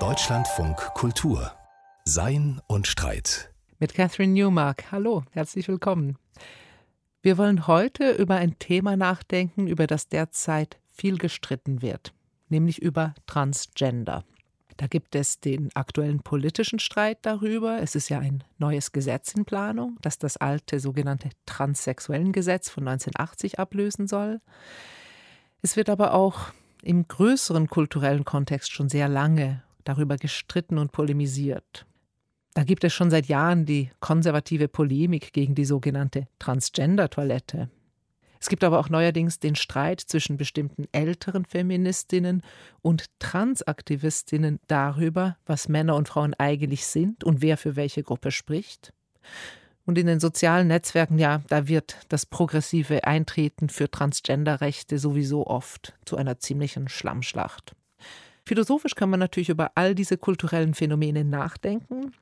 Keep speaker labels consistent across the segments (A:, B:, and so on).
A: Deutschlandfunk Kultur Sein und Streit.
B: Mit Catherine Newmark. Hallo, herzlich willkommen. Wir wollen heute über ein Thema nachdenken, über das derzeit viel gestritten wird, nämlich über Transgender. Da gibt es den aktuellen politischen Streit darüber. Es ist ja ein neues Gesetz in Planung, das das alte sogenannte Transsexuellengesetz von 1980 ablösen soll. Es wird aber auch im größeren kulturellen Kontext schon sehr lange darüber gestritten und polemisiert. Da gibt es schon seit Jahren die konservative Polemik gegen die sogenannte Transgender-Toilette. Es gibt aber auch neuerdings den Streit zwischen bestimmten älteren Feministinnen und Transaktivistinnen darüber, was Männer und Frauen eigentlich sind und wer für welche Gruppe spricht. Und in den sozialen Netzwerken, ja, da wird das progressive Eintreten für Transgenderrechte sowieso oft zu einer ziemlichen Schlammschlacht. Philosophisch kann man natürlich über all diese kulturellen Phänomene nachdenken,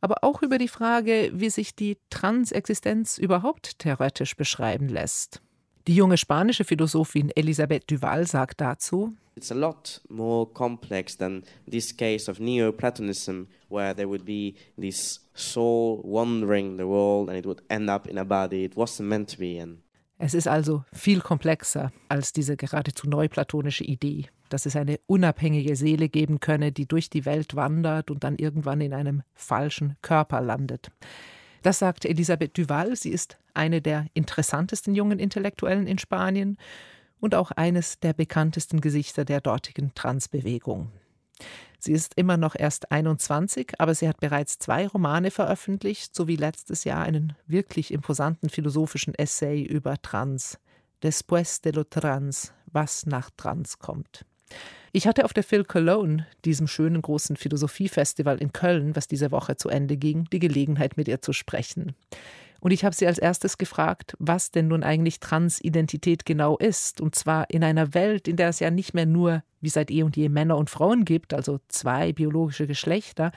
B: aber auch über die Frage, wie sich die Transexistenz überhaupt theoretisch beschreiben lässt. Die junge spanische Philosophin Elisabeth Duval sagt dazu,
C: It's a lot more complex than this case of Neoplatonism, where there would be this soul wandering the world and it would end up in a body it wasn't meant to be in.
B: Es ist also viel komplexer als diese geradezu neuplatonische Idee, dass es eine unabhängige Seele geben könne, die durch die Welt wandert und dann irgendwann in einem falschen Körper landet. Das sagt Elisabeth Duval. Sie ist eine der interessantesten jungen Intellektuellen in Spanien und auch eines der bekanntesten Gesichter der dortigen Transbewegung. Sie ist immer noch erst 21, aber sie hat bereits zwei Romane veröffentlicht, sowie letztes Jahr einen wirklich imposanten philosophischen Essay über Trans. Después de lo trans, was nach Trans kommt. Ich hatte auf der Phil Cologne, diesem schönen großen Philosophiefestival in Köln, was diese Woche zu Ende ging, die Gelegenheit, mit ihr zu sprechen. Und ich habe sie als erstes gefragt, was denn nun eigentlich Transidentität genau ist. Und zwar in einer Welt, in der es ja nicht mehr nur wie seit eh und je Männer und Frauen gibt, also zwei biologische Geschlechter,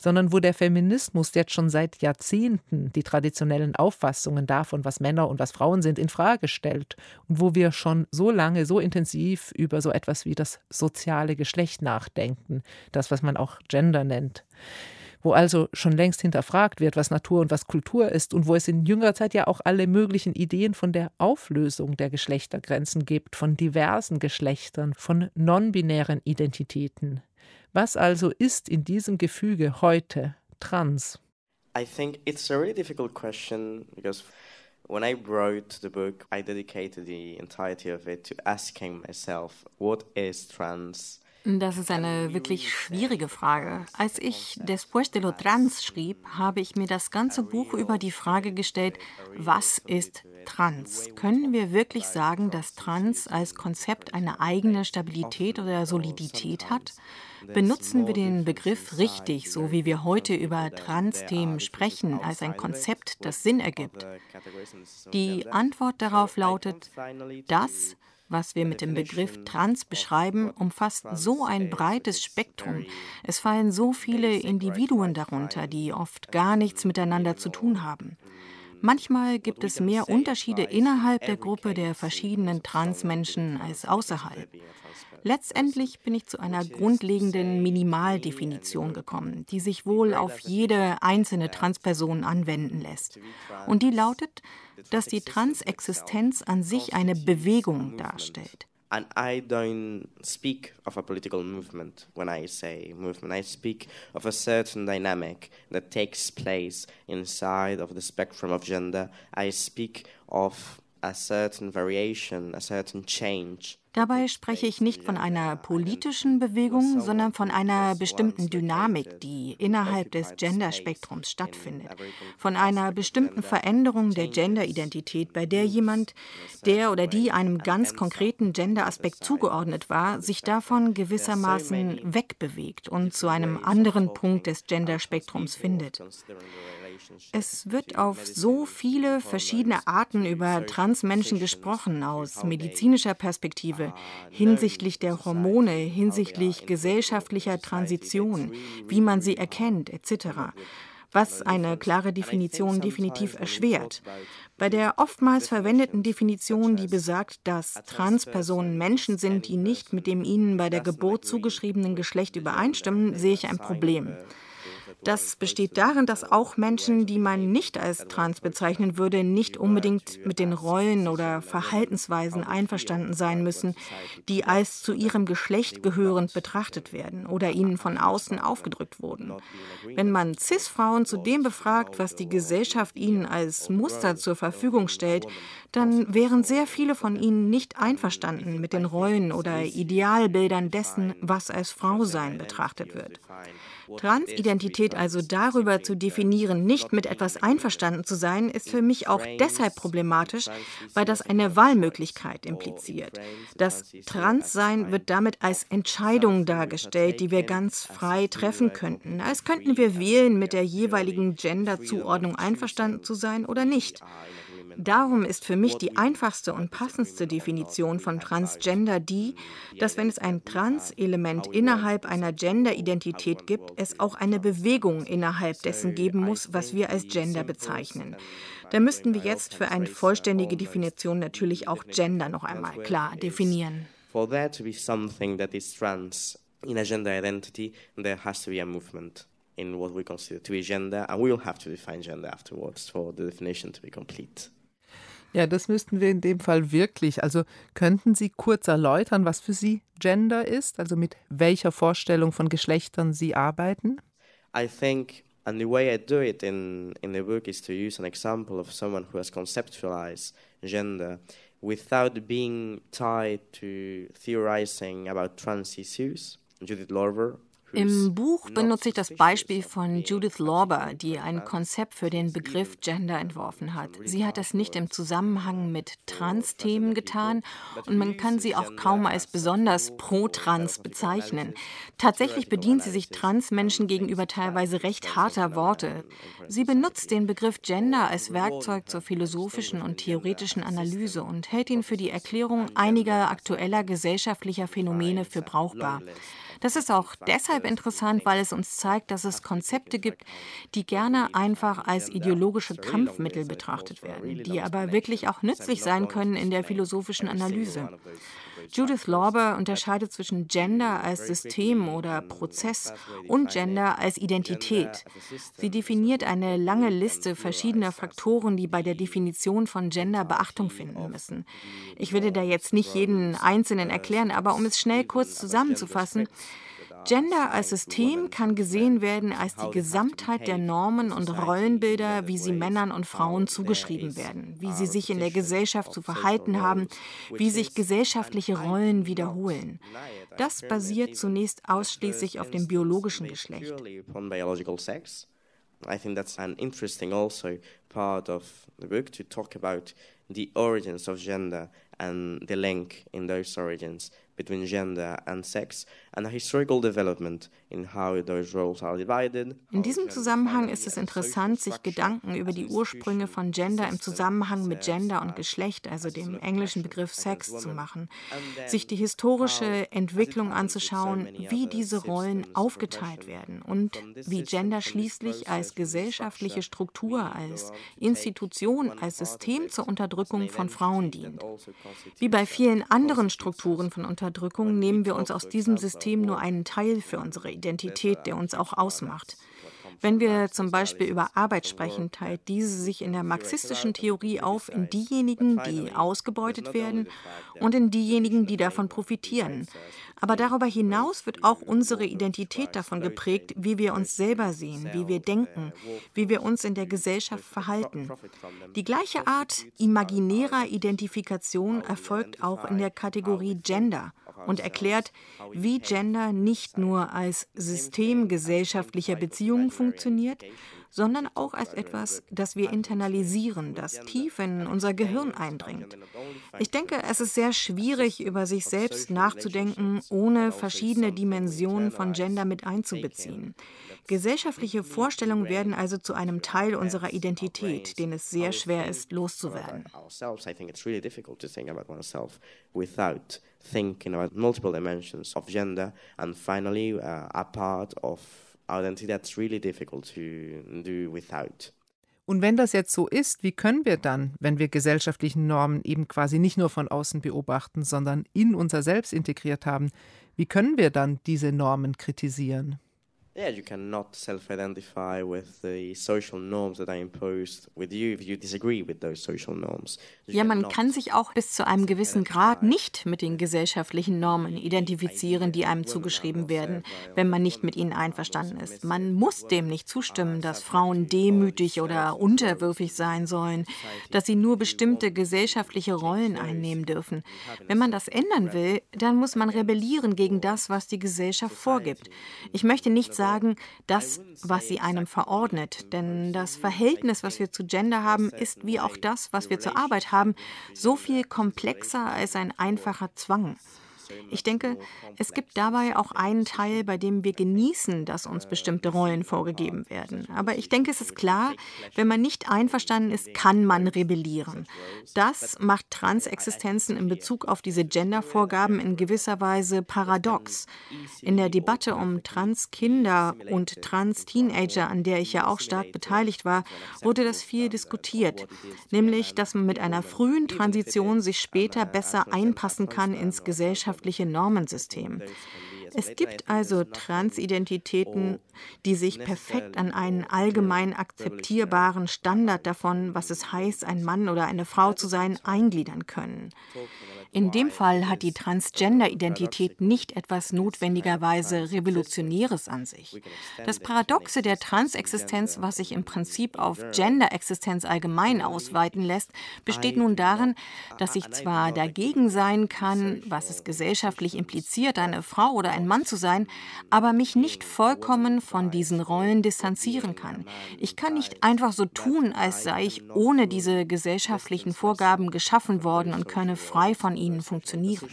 B: sondern wo der Feminismus jetzt schon seit Jahrzehnten die traditionellen Auffassungen davon, was Männer und was Frauen sind, in Frage stellt und wo wir schon so lange, so intensiv über so etwas wie das soziale Geschlecht nachdenken, das, was man auch Gender nennt wo also schon längst hinterfragt wird, was Natur und was Kultur ist und wo es in jüngerer Zeit ja auch alle möglichen Ideen von der Auflösung der Geschlechtergrenzen gibt, von diversen Geschlechtern, von non-binären Identitäten. Was also ist in diesem Gefüge heute trans?
C: I think it's a really difficult question because when I wrote the book, I dedicated the entirety of it to asking myself, what is trans?
D: Das ist eine wirklich schwierige Frage. Als ich Después de lo Trans schrieb, habe ich mir das ganze Buch über die Frage gestellt, was ist Trans? Können wir wirklich sagen, dass Trans als Konzept eine eigene Stabilität oder Solidität hat? Benutzen wir den Begriff richtig, so wie wir heute über Trans-Themen sprechen, als ein Konzept, das Sinn ergibt? Die Antwort darauf lautet, das, was wir mit dem Begriff Trans beschreiben, umfasst so ein breites Spektrum. Es fallen so viele Individuen darunter, die oft gar nichts miteinander zu tun haben. Manchmal gibt es mehr Unterschiede innerhalb der Gruppe der verschiedenen Transmenschen als außerhalb. Letztendlich bin ich zu einer grundlegenden Minimaldefinition gekommen, die sich wohl auf jede einzelne Transperson anwenden lässt. Und die lautet, dass die Transexistenz an sich eine Bewegung darstellt.
C: And I don't speak of a political movement when I say movement. I speak of a certain dynamic that takes place inside of the spectrum of gender. I speak of a certain variation, a certain change
D: Dabei spreche ich nicht von einer politischen Bewegung, sondern von einer bestimmten Dynamik, die innerhalb des Genderspektrums stattfindet. Von einer bestimmten Veränderung der Genderidentität, bei der jemand, der oder die einem ganz konkreten Genderaspekt zugeordnet war, sich davon gewissermaßen wegbewegt und zu einem anderen Punkt des Genderspektrums findet. Es wird auf so viele verschiedene Arten über Transmenschen gesprochen, aus medizinischer Perspektive, hinsichtlich der Hormone, hinsichtlich gesellschaftlicher Transition, wie man sie erkennt, etc. was eine klare Definition definitiv erschwert. Bei der oftmals verwendeten Definition, die besagt, dass Transpersonen Menschen sind, die nicht mit dem ihnen bei der Geburt zugeschriebenen Geschlecht übereinstimmen, sehe ich ein Problem. Das besteht darin, dass auch Menschen, die man nicht als trans bezeichnen würde, nicht unbedingt mit den Rollen oder Verhaltensweisen einverstanden sein müssen, die als zu ihrem Geschlecht gehörend betrachtet werden oder ihnen von außen aufgedrückt wurden. Wenn man CIS-Frauen zu dem befragt, was die Gesellschaft ihnen als Muster zur Verfügung stellt, dann wären sehr viele von ihnen nicht einverstanden mit den Rollen oder Idealbildern dessen, was als Frausein betrachtet wird. Transidentität also darüber zu definieren, nicht mit etwas einverstanden zu sein, ist für mich auch deshalb problematisch, weil das eine Wahlmöglichkeit impliziert. Das Transsein wird damit als Entscheidung dargestellt, die wir ganz frei treffen könnten, als könnten wir wählen, mit der jeweiligen Genderzuordnung einverstanden zu sein oder nicht. Darum ist für mich die einfachste und passendste Definition von Transgender die, dass wenn es ein Trans-Element innerhalb einer Gender-Identität gibt, es auch eine Bewegung innerhalb dessen geben muss, was wir als Gender bezeichnen. Da müssten wir jetzt für eine vollständige Definition natürlich auch Gender noch einmal klar definieren. For there to be something that is trans in a gender identity, there has to be a movement in what we consider to be gender, and we will have to define gender afterwards for the definition to be complete.
B: Ja, das müssten wir in dem Fall wirklich. Also könnten Sie kurz erläutern, was für Sie Gender ist, also mit welcher Vorstellung von Geschlechtern Sie arbeiten?
C: I think and the way I do it in in the book is to use an example of someone who has conceptualized gender without being tied to theorizing about trans issues. Judith Lorber
D: im Buch benutze ich das Beispiel von Judith Lorber, die ein Konzept für den Begriff Gender entworfen hat. Sie hat das nicht im Zusammenhang mit Trans-Themen getan und man kann sie auch kaum als besonders pro-trans bezeichnen. Tatsächlich bedient sie sich Trans-Menschen gegenüber teilweise recht harter Worte. Sie benutzt den Begriff Gender als Werkzeug zur philosophischen und theoretischen Analyse und hält ihn für die Erklärung einiger aktueller gesellschaftlicher Phänomene für brauchbar. Das ist auch deshalb interessant, weil es uns zeigt, dass es Konzepte gibt, die gerne einfach als ideologische Kampfmittel betrachtet werden, die aber wirklich auch nützlich sein können in der philosophischen Analyse. Judith Lorber unterscheidet zwischen Gender als System oder Prozess und Gender als Identität. Sie definiert eine lange Liste verschiedener Faktoren, die bei der Definition von Gender Beachtung finden müssen. Ich werde da jetzt nicht jeden einzelnen erklären, aber um es schnell kurz zusammenzufassen, Gender als System kann gesehen werden als die Gesamtheit der Normen und Rollenbilder, wie sie Männern und Frauen zugeschrieben werden, wie sie sich in der Gesellschaft zu verhalten haben, wie sich gesellschaftliche Rollen wiederholen. Das basiert zunächst ausschließlich auf dem biologischen Geschlecht. I think that's an interesting also part of the book to talk about the origins of gender and the link in those origins between gender and sex and a historical development in how those roles are divided. In diesem Zusammenhang ist es interessant, sich Gedanken über die Ursprünge von Gender im Zusammenhang mit Gender und Geschlecht, also dem englischen Begriff Sex, zu machen, sich die historische Entwicklung anzuschauen, wie diese Rollen aufgeteilt werden und wie Gender schließlich als gesellschaftliche Struktur, als Institution, als System zur Unterdrückung von Frauen dient. Wie bei vielen anderen Strukturen von Unterdrückung nehmen wir uns aus diesem System nur einen Teil für unsere Identität, der uns auch ausmacht. Wenn wir zum Beispiel über Arbeit sprechen, teilt diese sich in der marxistischen Theorie auf in diejenigen, die ausgebeutet werden und in diejenigen, die davon profitieren. Aber darüber hinaus wird auch unsere Identität davon geprägt, wie wir uns selber sehen, wie wir denken, wie wir uns in der Gesellschaft verhalten. Die gleiche Art imaginärer Identifikation erfolgt auch in der Kategorie Gender und erklärt, wie Gender nicht nur als System gesellschaftlicher Beziehungen funktioniert, sondern auch als etwas, das wir internalisieren, das tief in unser Gehirn eindringt. Ich denke, es ist sehr schwierig, über sich selbst nachzudenken, ohne verschiedene Dimensionen von Gender mit einzubeziehen. Gesellschaftliche Vorstellungen werden also zu einem Teil unserer Identität, den es sehr schwer ist, loszuwerden. thinking about multiple dimensions of gender and finally uh, a part of
C: identity that's really difficult to do without.
B: Und wenn das jetzt so ist, wie können wir dann, wenn wir gesellschaftlichen Normen eben quasi nicht nur von außen beobachten, sondern in unser Selbst integriert haben, wie können wir dann diese Normen kritisieren?
C: Yeah, you cannot self-identify with the social norms that are imposed with you if you disagree with those social norms.
D: You ja, man kann sich auch bis zu einem gewissen Grad nicht mit den gesellschaftlichen Normen identifizieren, die einem zugeschrieben werden, wenn man nicht mit ihnen einverstanden ist. Man muss dem nicht zustimmen, dass Frauen demütig oder unterwürfig sein sollen, dass sie nur bestimmte gesellschaftliche Rollen einnehmen dürfen. Wenn man das ändern will, dann muss man rebellieren gegen das, was die Gesellschaft vorgibt. Ich möchte nicht sagen, das, was sie einem verordnet. Denn das Verhältnis, was wir zu Gender haben, ist wie auch das, was wir zur Arbeit haben, so viel komplexer als ein einfacher Zwang. Ich denke, es gibt dabei auch einen Teil, bei dem wir genießen, dass uns bestimmte Rollen vorgegeben werden. Aber ich denke, es ist klar, wenn man nicht einverstanden ist, kann man rebellieren. Das macht Transexistenzen in Bezug auf diese Gendervorgaben in gewisser Weise paradox. In der Debatte um Transkinder und Trans-Teenager, an der ich ja auch stark beteiligt war, wurde das viel diskutiert. Nämlich, dass man mit einer frühen Transition sich später besser einpassen kann ins Gesellschaft gesellschaftliche Normensystem. Es gibt also Transidentitäten, die sich perfekt an einen allgemein akzeptierbaren Standard davon, was es heißt, ein Mann oder eine Frau zu sein, eingliedern können. In dem Fall hat die Transgender-Identität nicht etwas notwendigerweise Revolutionäres an sich. Das Paradoxe der Transexistenz, was sich im Prinzip auf Gender-Existenz allgemein ausweiten lässt, besteht nun darin, dass ich zwar dagegen sein kann, was es gesellschaftlich impliziert, eine Frau oder ein Mann zu sein, aber mich nicht vollkommen von diesen Rollen distanzieren kann. Ich kann nicht einfach so tun, als sei ich ohne diese gesellschaftlichen Vorgaben geschaffen worden und könne frei von ihnen funktionieren.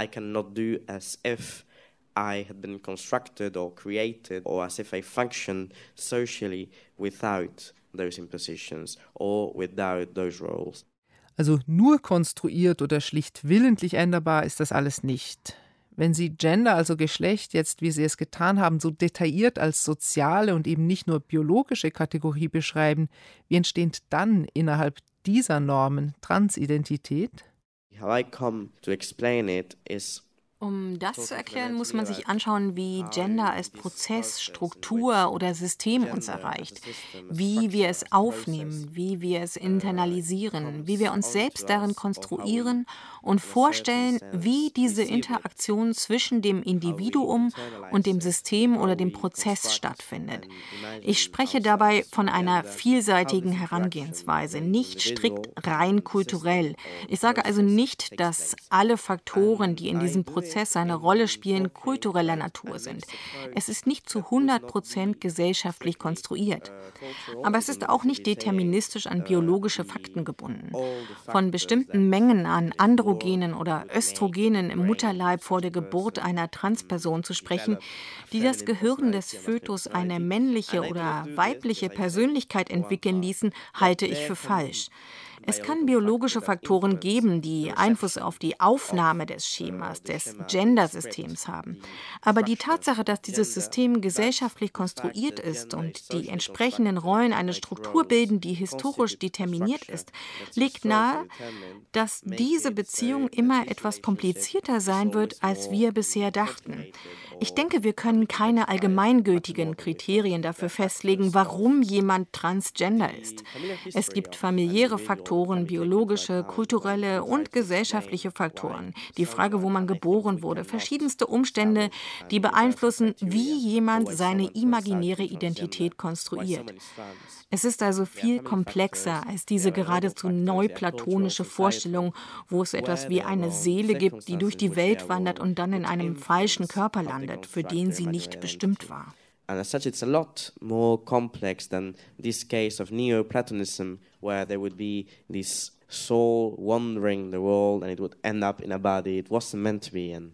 D: I cannot do as if I had been constructed or created or as if I function socially without those impositions or without those roles.
B: Also nur konstruiert oder schlicht willentlich änderbar ist das alles nicht. Wenn Sie Gender, also Geschlecht, jetzt, wie Sie es getan haben, so detailliert als soziale und eben nicht nur biologische Kategorie beschreiben, wie entsteht dann innerhalb dieser Normen Transidentität?
C: How I come to explain it is
D: um das zu erklären, muss man sich anschauen, wie Gender als Prozess, Struktur oder System uns erreicht, wie wir es aufnehmen, wie wir es internalisieren, wie wir uns selbst darin konstruieren und vorstellen, wie diese Interaktion zwischen dem Individuum und dem System oder dem Prozess stattfindet. Ich spreche dabei von einer vielseitigen Herangehensweise, nicht strikt rein kulturell. Ich sage also nicht, dass alle Faktoren, die in diesem Prozess Prozess eine Rolle spielen, kultureller Natur sind. Es ist nicht zu 100 Prozent gesellschaftlich konstruiert. Aber es ist auch nicht deterministisch an biologische Fakten gebunden. Von bestimmten Mengen an Androgenen oder Östrogenen im Mutterleib vor der Geburt einer Transperson zu sprechen, die das Gehirn des Fötus eine männliche oder weibliche Persönlichkeit entwickeln ließen, halte ich für falsch. Es kann biologische Faktoren geben, die Einfluss auf die Aufnahme des Schemas, des Gendersystems haben. Aber die Tatsache, dass dieses System gesellschaftlich konstruiert ist und die entsprechenden Rollen eine Struktur bilden, die historisch determiniert ist, legt nahe, dass diese Beziehung immer etwas komplizierter sein wird, als wir bisher dachten. Ich denke, wir können keine allgemeingültigen Kriterien dafür festlegen, warum jemand transgender ist. Es gibt familiäre Faktoren, biologische, kulturelle und gesellschaftliche Faktoren. Die Frage, wo man geboren wurde, verschiedenste Umstände, die beeinflussen, wie jemand seine imaginäre Identität konstruiert. Es ist also viel komplexer als diese geradezu neuplatonische Vorstellung, wo es etwas wie eine Seele gibt, die durch die Welt wandert und dann in einem falschen Körper landet, für den sie nicht bestimmt war.
C: And as such, it's a lot more complex than this case of Neoplatonism, where there would be this soul wandering the world and it would end up in a body it wasn't meant to be in.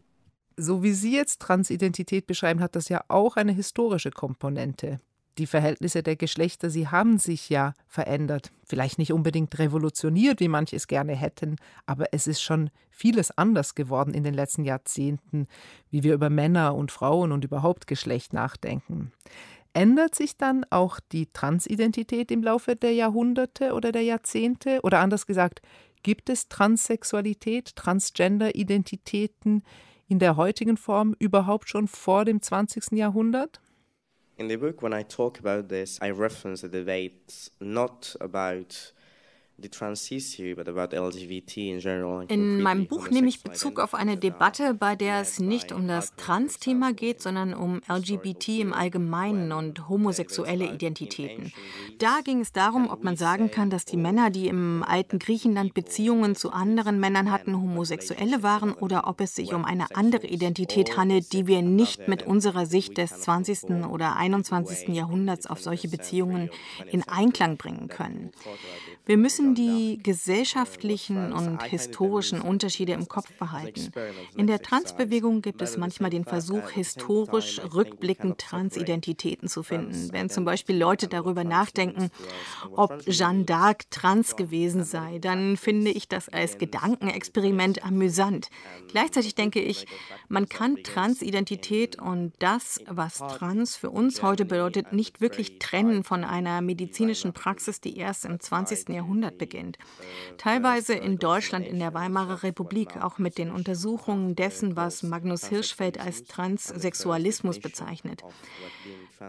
B: So wie Sie jetzt Transidentität beschreiben, hat das ja auch eine historische Komponente. Die Verhältnisse der Geschlechter, sie haben sich ja verändert. Vielleicht nicht unbedingt revolutioniert, wie manche es gerne hätten, aber es ist schon vieles anders geworden in den letzten Jahrzehnten, wie wir über Männer und Frauen und überhaupt Geschlecht nachdenken. Ändert sich dann auch die Transidentität im Laufe der Jahrhunderte oder der Jahrzehnte? Oder anders gesagt, gibt es Transsexualität, Transgender-Identitäten in der heutigen Form überhaupt schon vor dem 20. Jahrhundert?
C: In the book, when I talk about this, I reference the debates not about
D: in meinem Buch nehme ich Bezug auf eine Debatte, bei der es nicht um das Trans-Thema geht, sondern um LGBT im Allgemeinen und homosexuelle Identitäten. Da ging es darum, ob man sagen kann, dass die Männer, die im alten Griechenland Beziehungen zu anderen Männern hatten, Homosexuelle waren oder ob es sich um eine andere Identität handelt, die wir nicht mit unserer Sicht des 20. oder 21. Jahrhunderts auf solche Beziehungen in Einklang bringen können. Wir müssen die gesellschaftlichen und historischen Unterschiede im Kopf behalten. In der Transbewegung gibt es manchmal den Versuch, historisch rückblickend Transidentitäten zu finden. Wenn zum Beispiel Leute darüber nachdenken, ob Jeanne d'Arc trans gewesen sei, dann finde ich das als Gedankenexperiment amüsant. Gleichzeitig denke ich, man kann Transidentität und das, was trans für uns heute bedeutet, nicht wirklich trennen von einer medizinischen Praxis, die erst im 20. Jahrhundert Beginnt. Teilweise in Deutschland in der Weimarer Republik, auch mit den Untersuchungen dessen, was Magnus Hirschfeld als Transsexualismus bezeichnet.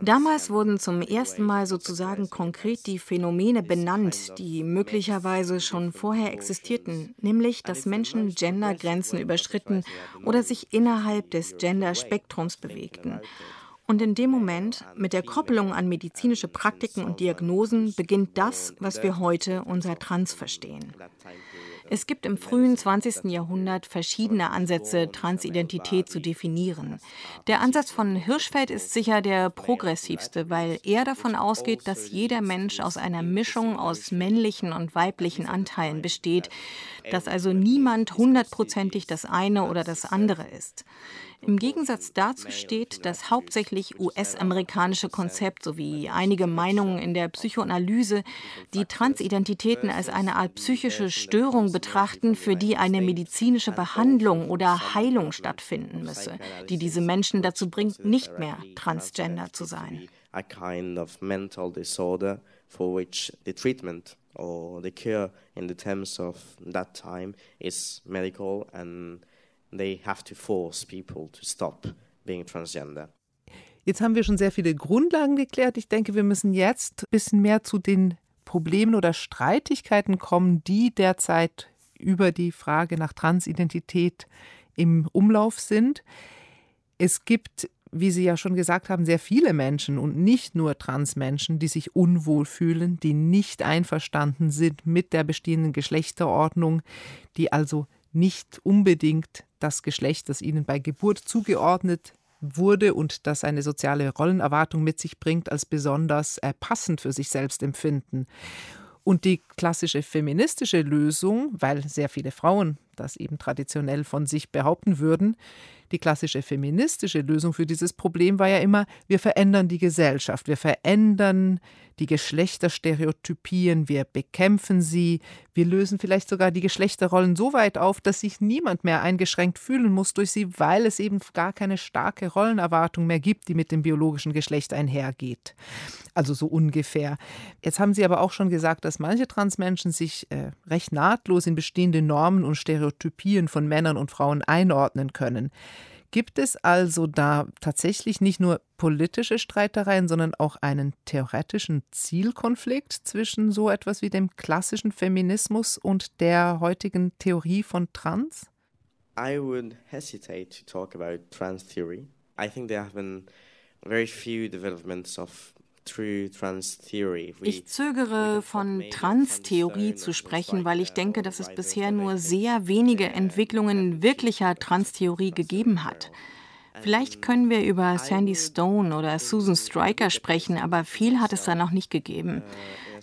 D: Damals wurden zum ersten Mal sozusagen konkret die Phänomene benannt, die möglicherweise schon vorher existierten, nämlich dass Menschen Gendergrenzen überschritten oder sich innerhalb des Genderspektrums bewegten. Und in dem Moment, mit der Koppelung an medizinische Praktiken und Diagnosen, beginnt das, was wir heute unser Trans verstehen. Es gibt im frühen 20. Jahrhundert verschiedene Ansätze, Transidentität zu definieren. Der Ansatz von Hirschfeld ist sicher der progressivste, weil er davon ausgeht, dass jeder Mensch aus einer Mischung aus männlichen und weiblichen Anteilen besteht, dass also niemand hundertprozentig das eine oder das andere ist. Im Gegensatz dazu steht das hauptsächlich US-amerikanische Konzept sowie einige Meinungen in der Psychoanalyse, die Transidentitäten als eine Art psychische Störung betrachten, für die eine medizinische Behandlung oder Heilung stattfinden müsse, die diese Menschen dazu bringt, nicht mehr transgender zu sein. A kind of mental disorder for which the treatment or the cure in the terms of that time is medical and they have to force people to stop being transgender.
B: Jetzt haben wir schon sehr viele Grundlagen geklärt. Ich denke, wir müssen jetzt ein bisschen mehr zu den Problemen oder Streitigkeiten kommen, die derzeit über die Frage nach Transidentität im Umlauf sind. Es gibt, wie Sie ja schon gesagt haben, sehr viele Menschen und nicht nur Transmenschen, die sich unwohl fühlen, die nicht einverstanden sind mit der bestehenden Geschlechterordnung, die also nicht unbedingt das Geschlecht, das ihnen bei Geburt zugeordnet wurde und das eine soziale Rollenerwartung mit sich bringt, als besonders äh, passend für sich selbst empfinden. Und die klassische feministische Lösung, weil sehr viele Frauen das eben traditionell von sich behaupten würden, die klassische feministische Lösung für dieses Problem war ja immer, wir verändern die Gesellschaft, wir verändern die Geschlechterstereotypien, wir bekämpfen sie, wir lösen vielleicht sogar die Geschlechterrollen so weit auf, dass sich niemand mehr eingeschränkt fühlen muss durch sie, weil es eben gar keine starke Rollenerwartung mehr gibt, die mit dem biologischen Geschlecht einhergeht. Also so ungefähr. Jetzt haben Sie aber auch schon gesagt, dass manche Transmenschen sich äh, recht nahtlos in bestehende Normen und Stereotypien von Männern und Frauen einordnen können. Gibt es also da tatsächlich nicht nur politische Streitereien, sondern auch einen theoretischen Zielkonflikt zwischen so etwas wie dem klassischen Feminismus und der heutigen Theorie von Trans?
C: I would hesitate to talk about trans theory. I think there have been very few developments of
D: ich zögere von Trans-Theorie zu sprechen, weil ich denke, dass es bisher nur sehr wenige Entwicklungen wirklicher Trans-Theorie gegeben hat. Vielleicht können wir über Sandy Stone oder Susan Stryker sprechen, aber viel hat es da noch nicht gegeben.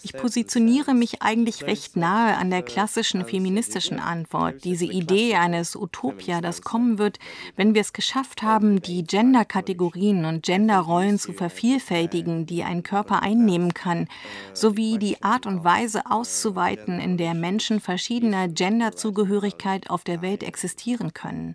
D: Ich positioniere mich eigentlich recht nahe an der klassischen feministischen Antwort. Diese Idee eines Utopia, das kommen wird, wenn wir es geschafft haben, die Gender-Kategorien und Gender-Rollen zu vervielfältigen, die ein Körper einnehmen kann, sowie die Art und Weise auszuweiten, in der Menschen verschiedener Gender-Zugehörigkeit auf der Welt existieren können.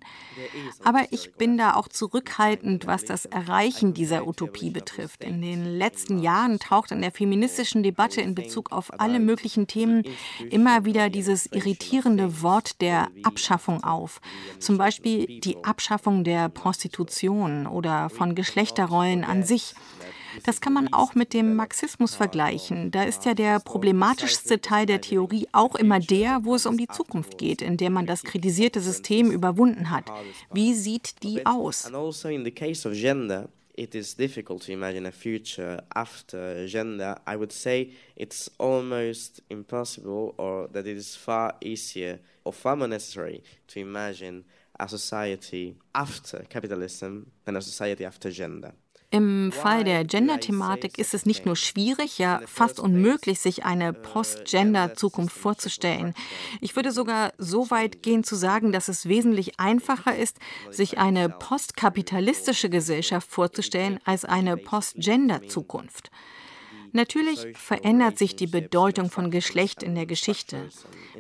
D: Aber ich bin da auch zurückhaltend, was das Erreichen dieser Utopie betrifft. In den letzten Jahren taucht in der feministischen Debatte in Bezug auf alle möglichen Themen immer wieder dieses irritierende Wort der Abschaffung auf. Zum Beispiel die Abschaffung der Prostitution oder von Geschlechterrollen an sich. Das kann man auch mit dem Marxismus vergleichen. Da ist ja der problematischste Teil der Theorie auch immer der, wo es um die Zukunft geht, in der man das kritisierte System überwunden hat. Wie sieht die aus?
C: It is difficult to imagine a future after gender, I would say it's almost impossible, or that it is far easier or far more necessary to imagine a society after capitalism than a society after gender.
D: Im Fall der Gender-Thematik ist es nicht nur schwierig, ja fast unmöglich, sich eine Post-Gender-Zukunft vorzustellen. Ich würde sogar so weit gehen zu sagen, dass es wesentlich einfacher ist, sich eine postkapitalistische Gesellschaft vorzustellen als eine Post-Gender-Zukunft. Natürlich verändert sich die Bedeutung von Geschlecht in der Geschichte.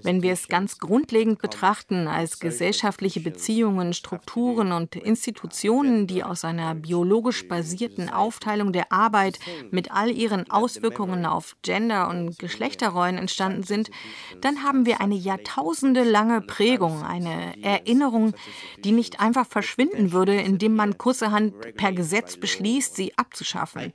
D: Wenn wir es ganz grundlegend betrachten als gesellschaftliche Beziehungen, Strukturen und Institutionen, die aus einer biologisch basierten Aufteilung der Arbeit mit all ihren Auswirkungen auf Gender- und Geschlechterrollen entstanden sind, dann haben wir eine jahrtausendelange Prägung, eine Erinnerung, die nicht einfach verschwinden würde, indem man kurzerhand per Gesetz beschließt, sie abzuschaffen.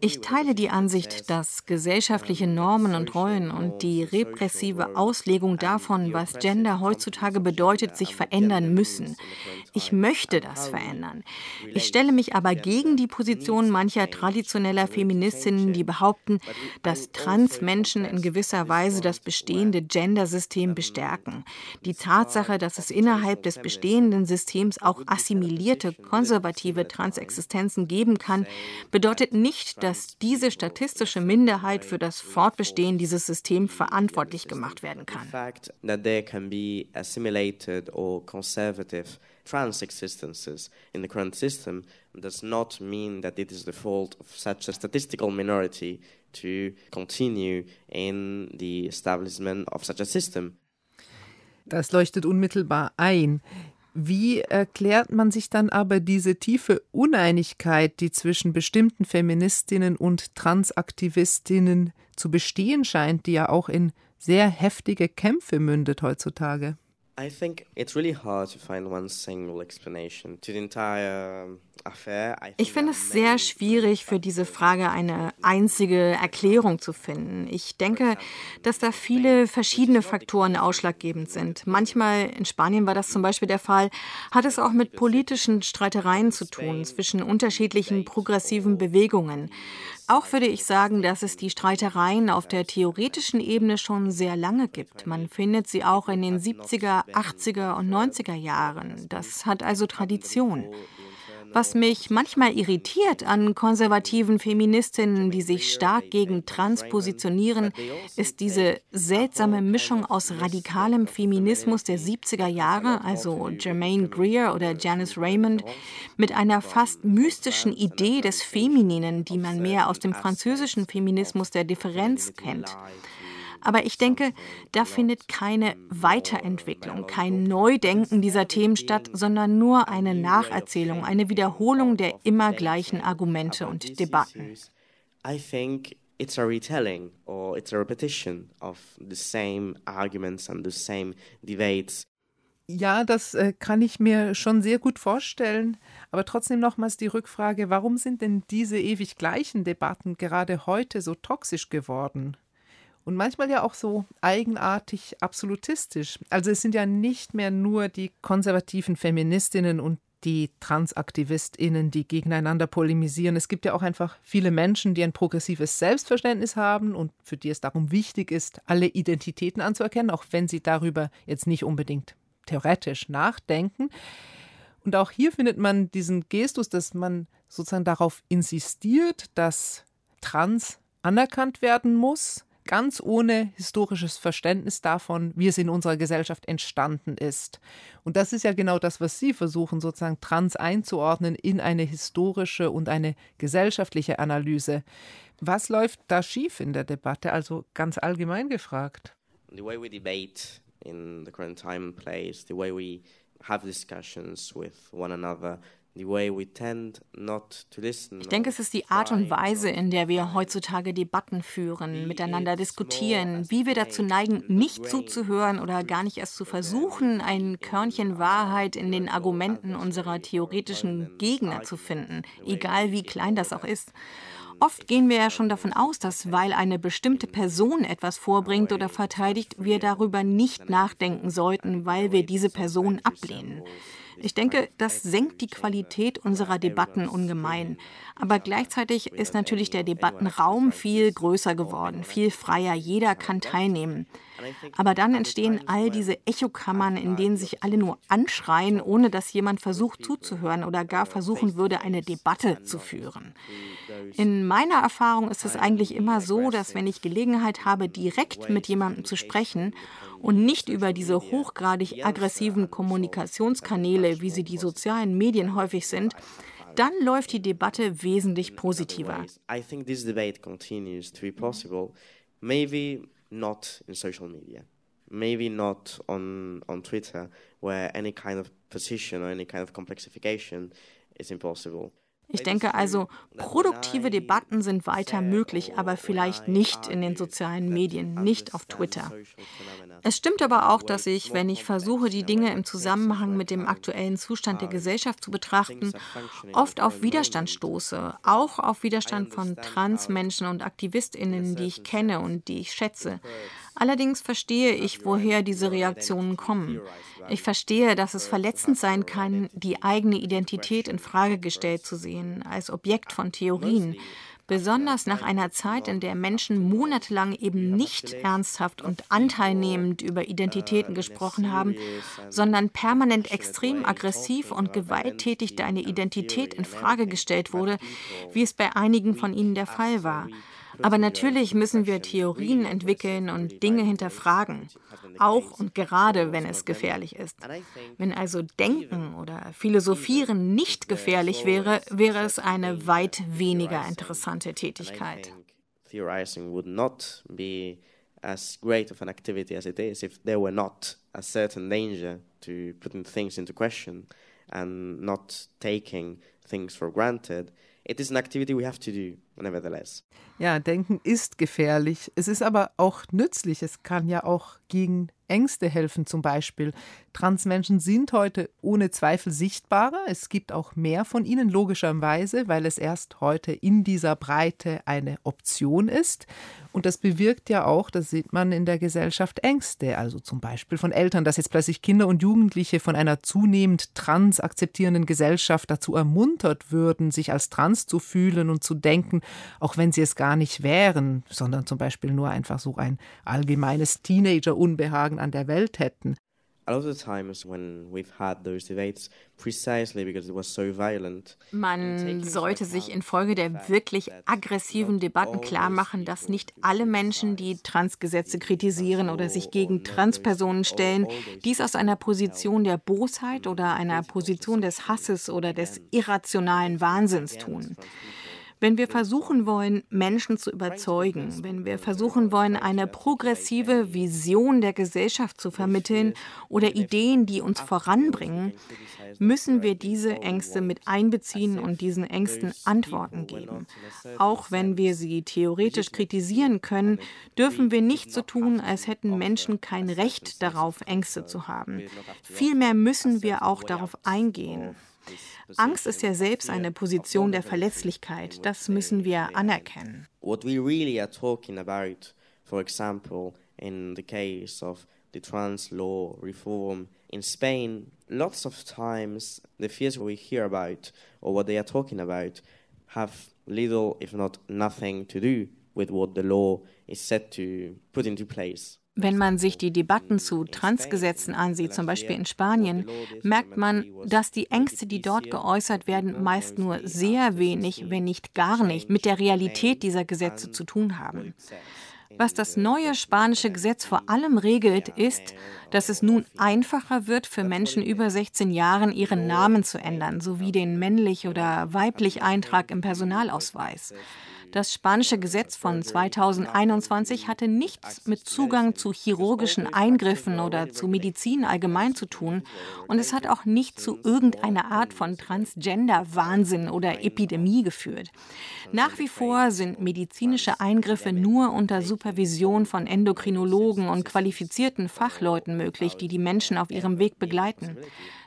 D: Ich teile die Ansicht, Ansicht, dass gesellschaftliche Normen und Rollen und die repressive Auslegung davon, was Gender heutzutage bedeutet, sich verändern müssen. Ich möchte das verändern. Ich stelle mich aber gegen die Position mancher traditioneller Feministinnen, die behaupten, dass Transmenschen in gewisser Weise das bestehende Gendersystem bestärken. Die Tatsache, dass es innerhalb des bestehenden Systems auch assimilierte, konservative Transexistenzen geben kann, bedeutet nicht, dass diese Statistiken rassistische Minderheit für das Fortbestehen dieses Systems verantwortlich gemacht werden kann.
C: trans existences in the current system does not mean that it is the fault of such a statistical minority to continue in the establishment of such a system.
B: Das leuchtet unmittelbar ein. Wie erklärt man sich dann aber diese tiefe Uneinigkeit, die zwischen bestimmten Feministinnen und Transaktivistinnen zu bestehen scheint, die ja auch in sehr heftige Kämpfe mündet heutzutage?
C: I think it's really hard to find one single explanation to the entire
D: ich finde es sehr schwierig, für diese Frage eine einzige Erklärung zu finden. Ich denke, dass da viele verschiedene Faktoren ausschlaggebend sind. Manchmal, in Spanien war das zum Beispiel der Fall, hat es auch mit politischen Streitereien zu tun zwischen unterschiedlichen progressiven Bewegungen. Auch würde ich sagen, dass es die Streitereien auf der theoretischen Ebene schon sehr lange gibt. Man findet sie auch in den 70er, 80er und 90er Jahren. Das hat also Tradition. Was mich manchmal irritiert an konservativen Feministinnen, die sich stark gegen Trans positionieren, ist diese seltsame Mischung aus radikalem Feminismus der 70er Jahre, also Germaine Greer oder Janice Raymond, mit einer fast mystischen Idee des Femininen, die man mehr aus dem französischen Feminismus der Differenz kennt. Aber ich denke, da findet keine Weiterentwicklung, kein Neudenken dieser Themen statt, sondern nur eine Nacherzählung, eine Wiederholung der immer gleichen Argumente und Debatten.
C: I think it's a retelling or it's a repetition of the same arguments and the same debates.
B: Ja, das äh, kann ich mir schon sehr gut vorstellen. Aber trotzdem nochmals die Rückfrage, warum sind denn diese ewig gleichen Debatten gerade heute so toxisch geworden? Und manchmal ja auch so eigenartig absolutistisch. Also es sind ja nicht mehr nur die konservativen Feministinnen und die Transaktivistinnen, die gegeneinander polemisieren. Es gibt ja auch einfach viele Menschen, die ein progressives Selbstverständnis haben und für die es darum wichtig ist, alle Identitäten anzuerkennen, auch wenn sie darüber jetzt nicht unbedingt theoretisch nachdenken. Und auch hier findet man diesen Gestus, dass man sozusagen darauf insistiert, dass Trans anerkannt werden muss, ganz ohne historisches Verständnis davon, wie es in unserer Gesellschaft entstanden ist. Und das ist ja genau das, was Sie versuchen, sozusagen trans einzuordnen in eine historische und eine gesellschaftliche Analyse. Was läuft da schief in der Debatte, also ganz allgemein gefragt?
C: The way we debate in the current time and place, the way we have discussions with one another, ich
D: denke, es ist die Art und Weise, in der wir heutzutage Debatten führen, miteinander diskutieren, wie wir dazu neigen, nicht zuzuhören oder gar nicht erst zu versuchen, ein Körnchen Wahrheit in den Argumenten unserer theoretischen Gegner zu finden, egal wie klein das auch ist. Oft gehen wir ja schon davon aus, dass weil eine bestimmte Person etwas vorbringt oder verteidigt, wir darüber nicht nachdenken sollten, weil wir diese Person ablehnen. Ich denke, das senkt die Qualität unserer Debatten ungemein. Aber gleichzeitig ist natürlich der Debattenraum viel größer geworden, viel freier. Jeder kann teilnehmen. Aber dann entstehen all diese Echokammern, in denen sich alle nur anschreien, ohne dass jemand versucht zuzuhören oder gar versuchen würde, eine Debatte zu führen. In meiner Erfahrung ist es eigentlich immer so, dass wenn ich Gelegenheit habe, direkt mit jemandem zu sprechen und nicht über diese hochgradig aggressiven Kommunikationskanäle, wie sie die sozialen Medien häufig sind, dann läuft die Debatte wesentlich positiver.
C: Maybe not on, on Twitter, where any kind of position or any kind of complexification is impossible.
D: Ich denke also, produktive Debatten sind weiter möglich, aber vielleicht nicht in den sozialen Medien, nicht auf Twitter. Es stimmt aber auch, dass ich, wenn ich versuche, die Dinge im Zusammenhang mit dem aktuellen Zustand der Gesellschaft zu betrachten, oft auf Widerstand stoße, auch auf Widerstand von Transmenschen und Aktivistinnen, die ich kenne und die ich schätze. Allerdings verstehe ich, woher diese Reaktionen kommen. Ich verstehe, dass es verletzend sein kann, die eigene Identität in Frage gestellt zu sehen, als Objekt von Theorien, besonders nach einer Zeit, in der Menschen monatelang eben nicht ernsthaft und anteilnehmend über Identitäten gesprochen haben, sondern permanent extrem aggressiv und gewalttätig deine Identität in Frage gestellt wurde, wie es bei einigen von ihnen der Fall war. Aber natürlich müssen wir Theorien entwickeln und Dinge hinterfragen, auch und gerade wenn es gefährlich ist. Wenn also Denken oder Philosophieren nicht gefährlich wäre, wäre es eine weit weniger interessante Tätigkeit. as great of an activity as it is if there were not a certain danger to putting things into question and not taking things for granted. It is an activity we have to do, nevertheless.
B: Ja, Denken ist gefährlich. Es ist aber auch nützlich. Es kann ja auch gegen Ängste helfen zum Beispiel. Transmenschen sind heute ohne Zweifel sichtbarer. Es gibt auch mehr von ihnen, logischerweise, weil es erst heute in dieser Breite eine Option ist. Und das bewirkt ja auch, das sieht man in der Gesellschaft, Ängste. Also zum Beispiel von Eltern, dass jetzt plötzlich Kinder und Jugendliche von einer zunehmend trans akzeptierenden Gesellschaft dazu ermuntert würden, sich als trans zu fühlen und zu denken, auch wenn sie es gar nicht wären, sondern zum Beispiel nur einfach so ein allgemeines Teenager-Unbehagen an der Welt hätten.
D: Man sollte sich infolge der wirklich aggressiven Debatten klarmachen, dass nicht alle Menschen, die Transgesetze kritisieren oder sich gegen Transpersonen stellen, dies aus einer Position der Bosheit oder einer Position des Hasses oder des irrationalen Wahnsinns tun. Wenn wir versuchen wollen, Menschen zu überzeugen, wenn wir versuchen wollen, eine progressive Vision der Gesellschaft zu vermitteln oder Ideen, die uns voranbringen, müssen wir diese Ängste mit einbeziehen und diesen Ängsten Antworten geben. Auch wenn wir sie theoretisch kritisieren können, dürfen wir nicht so tun, als hätten Menschen kein Recht darauf, Ängste zu haben. Vielmehr müssen wir auch darauf eingehen. Angst ist ja selbst eine Position der Verletzlichkeit. Das müssen wir anerkennen. What we really are talking about, for example, in the case of the trans law reform in Spain, lots of times the fears we hear about or what they are talking about have little, if not nothing, to do with what the law is set to put into place. Wenn man sich die Debatten zu Transgesetzen ansieht, zum Beispiel in Spanien, merkt man, dass die Ängste, die dort geäußert werden, meist nur sehr wenig, wenn nicht gar nicht, mit der Realität dieser Gesetze zu tun haben. Was das neue spanische Gesetz vor allem regelt, ist, dass es nun einfacher wird, für Menschen über 16 Jahren ihren Namen zu ändern, sowie den männlich oder weiblich Eintrag im Personalausweis. Das spanische Gesetz von 2021 hatte nichts mit Zugang zu chirurgischen Eingriffen oder zu Medizin allgemein zu tun und es hat auch nicht zu irgendeiner Art von Transgender-Wahnsinn oder Epidemie geführt. Nach wie vor sind medizinische Eingriffe nur unter Supervision von Endokrinologen und qualifizierten Fachleuten möglich, die die Menschen auf ihrem Weg begleiten.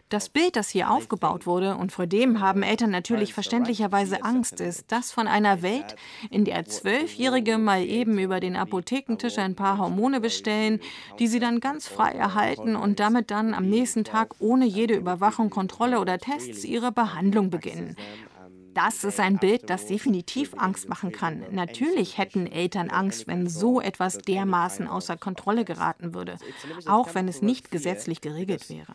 D: Das Bild, das hier aufgebaut wurde, und vor dem haben Eltern natürlich verständlicherweise Angst, ist das von einer Welt, in der Zwölfjährige mal eben über den Apothekentisch ein paar Hormone bestellen, die sie dann ganz frei erhalten und damit dann am nächsten Tag ohne jede Überwachung, Kontrolle oder Tests ihre Behandlung beginnen. Das ist ein Bild, das definitiv Angst machen kann. Natürlich hätten Eltern Angst, wenn so etwas dermaßen außer Kontrolle geraten würde, auch wenn es nicht gesetzlich geregelt wäre.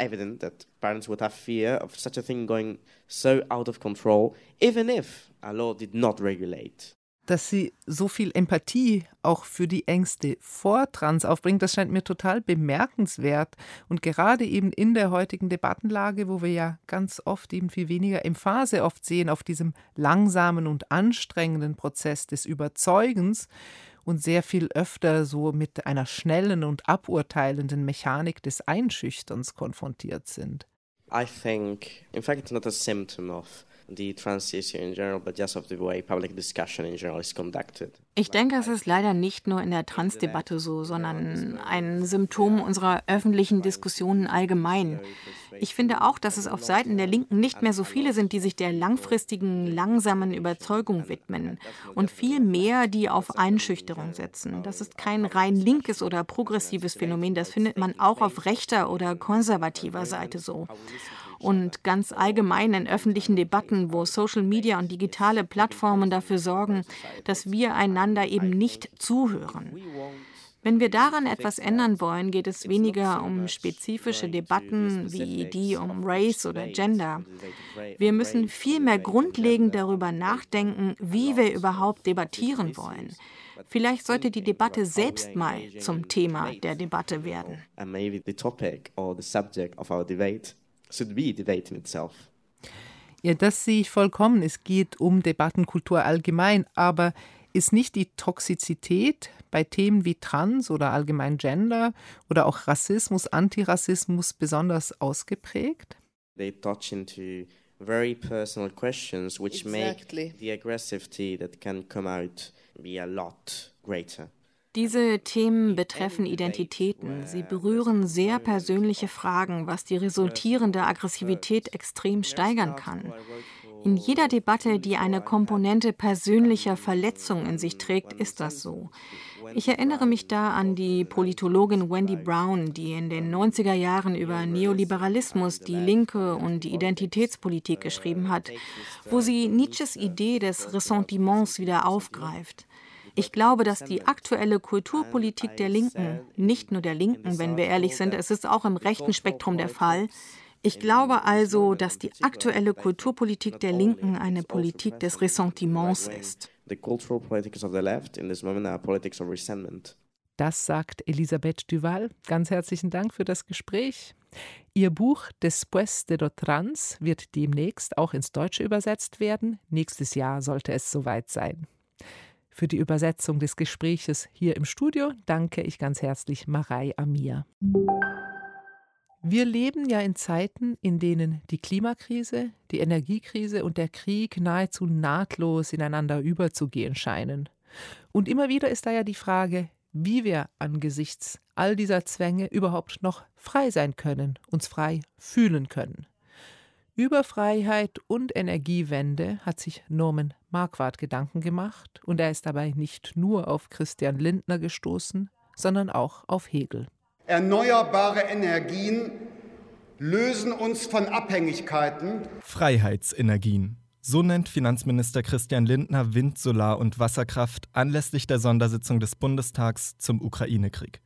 C: Evident that parents would have fear of such a thing going so out of control, even if a law did not regulate
B: dass sie so viel Empathie auch für die Ängste vor Trans aufbringt, das scheint mir total bemerkenswert. Und gerade eben in der heutigen Debattenlage, wo wir ja ganz oft eben viel weniger Emphase oft sehen auf diesem langsamen und anstrengenden Prozess des Überzeugens und sehr viel öfter so mit einer schnellen und aburteilenden Mechanik des Einschüchterns konfrontiert sind.
C: I think, in fact, it's not a symptom of
D: Ich denke, es ist leider nicht nur in der Transdebatte so, sondern ein Symptom unserer öffentlichen Diskussionen allgemein. Ich finde auch, dass es auf Seiten der Linken nicht mehr so viele sind, die sich der langfristigen, langsamen Überzeugung widmen und viel mehr, die auf Einschüchterung setzen. Das ist kein rein linkes oder progressives Phänomen, das findet man auch auf rechter oder konservativer Seite so und ganz allgemein in öffentlichen Debatten, wo Social Media und digitale Plattformen dafür sorgen, dass wir einander eben nicht zuhören. Wenn wir daran etwas ändern wollen, geht es weniger um spezifische Debatten wie die um Race oder Gender. Wir müssen vielmehr grundlegend darüber nachdenken, wie wir überhaupt debattieren wollen. Vielleicht sollte die Debatte selbst mal zum Thema der Debatte werden
C: should be debate in itself.
B: Ja, das sehe ich vollkommen. Es geht um Debattenkultur allgemein, aber ist nicht die Toxizität bei Themen wie Trans oder allgemein Gender oder auch Rassismus, Antirassismus besonders ausgeprägt?
C: They touch into very personal questions which exactly. make the aggressivity that can come out be a lot greater.
D: Diese Themen betreffen Identitäten. Sie berühren sehr persönliche Fragen, was die resultierende Aggressivität extrem steigern kann. In jeder Debatte, die eine Komponente persönlicher Verletzung in sich trägt, ist das so. Ich erinnere mich da an die Politologin Wendy Brown, die in den 90er Jahren über Neoliberalismus, die Linke und die Identitätspolitik geschrieben hat, wo sie Nietzsches Idee des Ressentiments wieder aufgreift. Ich glaube, dass die aktuelle Kulturpolitik der Linken, nicht nur der Linken, wenn wir ehrlich sind, es ist auch im rechten Spektrum der Fall, ich glaube also, dass die aktuelle Kulturpolitik der Linken eine Politik des Ressentiments ist.
B: Das sagt Elisabeth Duval. Ganz herzlichen Dank für das Gespräch. Ihr Buch Después de lo Trans wird demnächst auch ins Deutsche übersetzt werden. Nächstes Jahr sollte es soweit sein. Für die Übersetzung des Gespräches hier im Studio danke ich ganz herzlich Marei Amir. Wir leben ja in Zeiten, in denen die Klimakrise, die Energiekrise und der Krieg nahezu nahtlos ineinander überzugehen scheinen. Und immer wieder ist da ja die Frage, wie wir angesichts all dieser Zwänge überhaupt noch frei sein können, uns frei fühlen können. Über Freiheit und Energiewende hat sich Norman Marquardt Gedanken gemacht und er ist dabei nicht nur auf Christian Lindner gestoßen, sondern auch auf Hegel.
E: Erneuerbare Energien lösen uns von Abhängigkeiten.
F: Freiheitsenergien. So nennt Finanzminister Christian Lindner Wind, Solar und Wasserkraft anlässlich der Sondersitzung des Bundestags zum Ukraine-Krieg.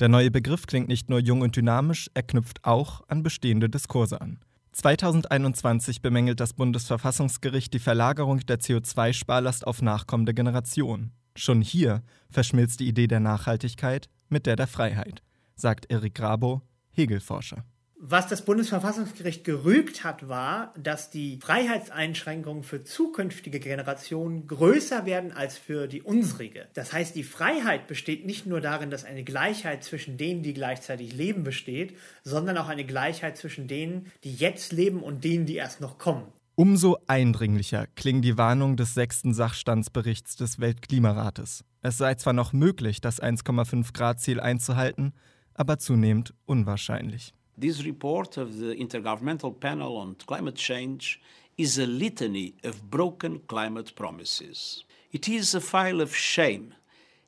F: Der neue Begriff klingt nicht nur jung und dynamisch, er knüpft auch an bestehende Diskurse an. 2021 bemängelt das Bundesverfassungsgericht die Verlagerung der CO2-Sparlast auf nachkommende Generationen. Schon hier verschmilzt die Idee der Nachhaltigkeit mit der der Freiheit, sagt Erik Grabo, Hegelforscher.
G: Was das Bundesverfassungsgericht gerügt hat, war, dass die Freiheitseinschränkungen für zukünftige Generationen größer werden als für die unsrige. Das heißt, die Freiheit besteht nicht nur darin, dass eine Gleichheit zwischen denen, die gleichzeitig leben, besteht, sondern auch eine Gleichheit zwischen denen, die jetzt leben und denen, die erst noch kommen.
F: Umso eindringlicher klingen die Warnungen des sechsten Sachstandsberichts des Weltklimarates. Es sei zwar noch möglich, das 1,5 Grad Ziel einzuhalten, aber zunehmend unwahrscheinlich.
H: This report of the Intergovernmental Panel on Climate Change is a litany of broken climate promises. It is a file of shame,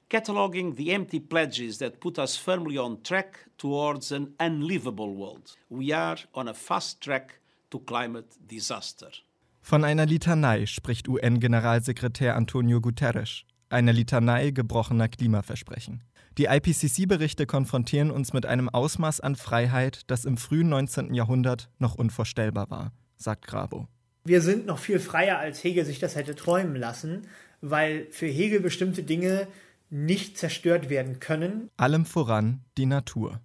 H: cataloging the empty pledges that put us firmly on track towards an unlivable world. We are on a fast track to climate disaster.
F: Von einer Litanei spricht UN-Generalsekretär Antonio Guterres, eine Litanei gebrochener Klimaversprechen. Die IPCC-Berichte konfrontieren uns mit einem Ausmaß an Freiheit, das im frühen 19. Jahrhundert noch unvorstellbar war, sagt Grabo.
G: Wir sind noch viel freier, als Hegel sich das hätte träumen lassen, weil für Hegel bestimmte Dinge nicht zerstört werden können.
F: Allem voran die Natur.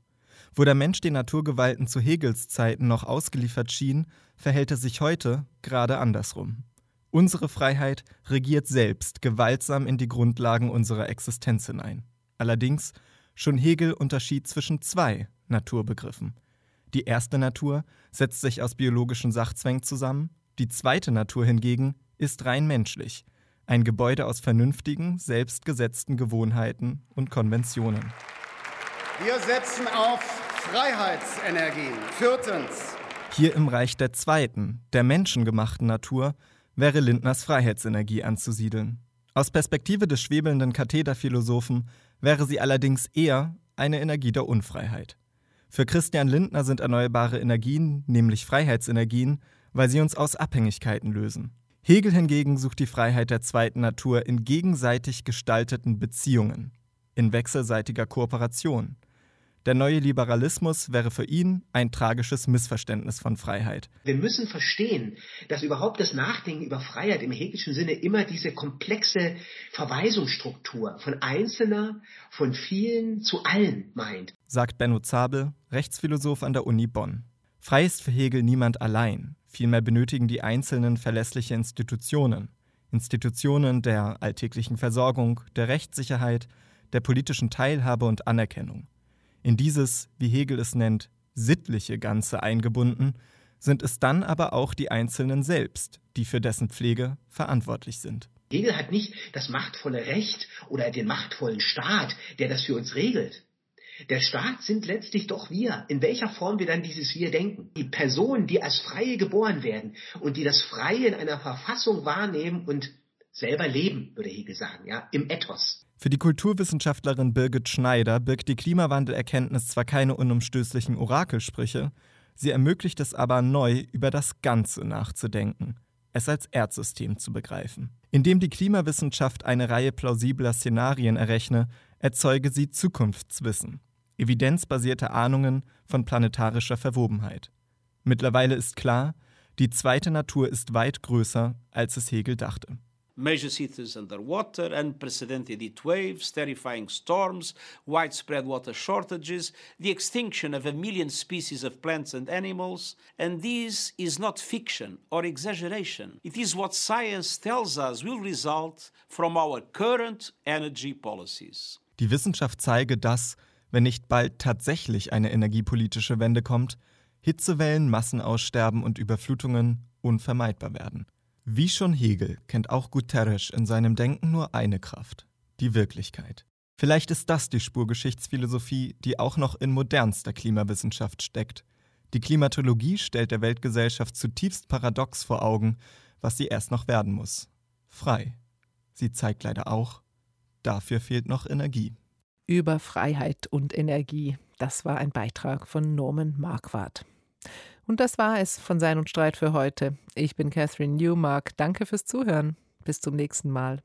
F: Wo der Mensch den Naturgewalten zu Hegels Zeiten noch ausgeliefert schien, verhält es sich heute gerade andersrum. Unsere Freiheit regiert selbst gewaltsam in die Grundlagen unserer Existenz hinein. Allerdings, schon Hegel unterschied zwischen zwei Naturbegriffen. Die erste Natur setzt sich aus biologischen Sachzwängen zusammen, die zweite Natur hingegen ist rein menschlich, ein Gebäude aus vernünftigen, selbstgesetzten Gewohnheiten und Konventionen.
E: Wir setzen auf Freiheitsenergien. Viertens.
F: Hier im Reich der zweiten, der menschengemachten Natur, wäre Lindners Freiheitsenergie anzusiedeln. Aus Perspektive des schwebelnden Kathederphilosophen wäre sie allerdings eher eine Energie der Unfreiheit. Für Christian Lindner sind erneuerbare Energien nämlich Freiheitsenergien, weil sie uns aus Abhängigkeiten lösen. Hegel hingegen sucht die Freiheit der zweiten Natur in gegenseitig gestalteten Beziehungen, in wechselseitiger Kooperation. Der neue Liberalismus wäre für ihn ein tragisches Missverständnis von Freiheit.
I: Wir müssen verstehen, dass überhaupt das Nachdenken über Freiheit im hegelischen Sinne immer diese komplexe Verweisungsstruktur von Einzelner, von vielen zu allen meint.
F: Sagt Benno Zabel, Rechtsphilosoph an der Uni Bonn. Frei ist für Hegel niemand allein. Vielmehr benötigen die Einzelnen verlässliche Institutionen. Institutionen der alltäglichen Versorgung, der Rechtssicherheit, der politischen Teilhabe und Anerkennung. In dieses, wie Hegel es nennt, sittliche Ganze eingebunden, sind es dann aber auch die Einzelnen selbst, die für dessen Pflege verantwortlich sind.
I: Hegel hat nicht das machtvolle Recht oder den machtvollen Staat, der das für uns regelt. Der Staat sind letztlich doch wir, in welcher Form wir dann dieses Wir denken. Die Personen, die als Freie geboren werden und die das Freie in einer Verfassung wahrnehmen und selber leben, würde Hegel sagen, ja, im Ethos.
F: Für die Kulturwissenschaftlerin Birgit Schneider birgt die Klimawandelerkenntnis zwar keine unumstößlichen Orakelsprüche, sie ermöglicht es aber neu über das Ganze nachzudenken, es als Erdsystem zu begreifen. Indem die Klimawissenschaft eine Reihe plausibler Szenarien errechne, erzeuge sie Zukunftswissen, evidenzbasierte Ahnungen von planetarischer Verwobenheit. Mittlerweile ist klar, die zweite Natur ist weit größer, als es Hegel dachte.
H: Major cities underwater, unprecedented heat waves, terrifying storms, widespread water shortages, the extinction of a million species of plants and animals. And this is not fiction or exaggeration. It is what science tells us will result from our current energy policies.
F: Die Wissenschaft zeige, dass, wenn nicht bald tatsächlich eine energiepolitische Wende kommt, Hitzewellen, Massenaussterben und Überflutungen unvermeidbar werden. Wie schon Hegel kennt auch Guterres in seinem Denken nur eine Kraft, die Wirklichkeit. Vielleicht ist das die Spurgeschichtsphilosophie, die auch noch in modernster Klimawissenschaft steckt. Die Klimatologie stellt der Weltgesellschaft zutiefst paradox vor Augen, was sie erst noch werden muss. Frei. Sie zeigt leider auch, dafür fehlt noch Energie.
B: Über Freiheit und Energie. Das war ein Beitrag von Norman Marquardt. Und das war es von Sein und Streit für heute. Ich bin Catherine Newmark. Danke fürs Zuhören. Bis zum nächsten Mal.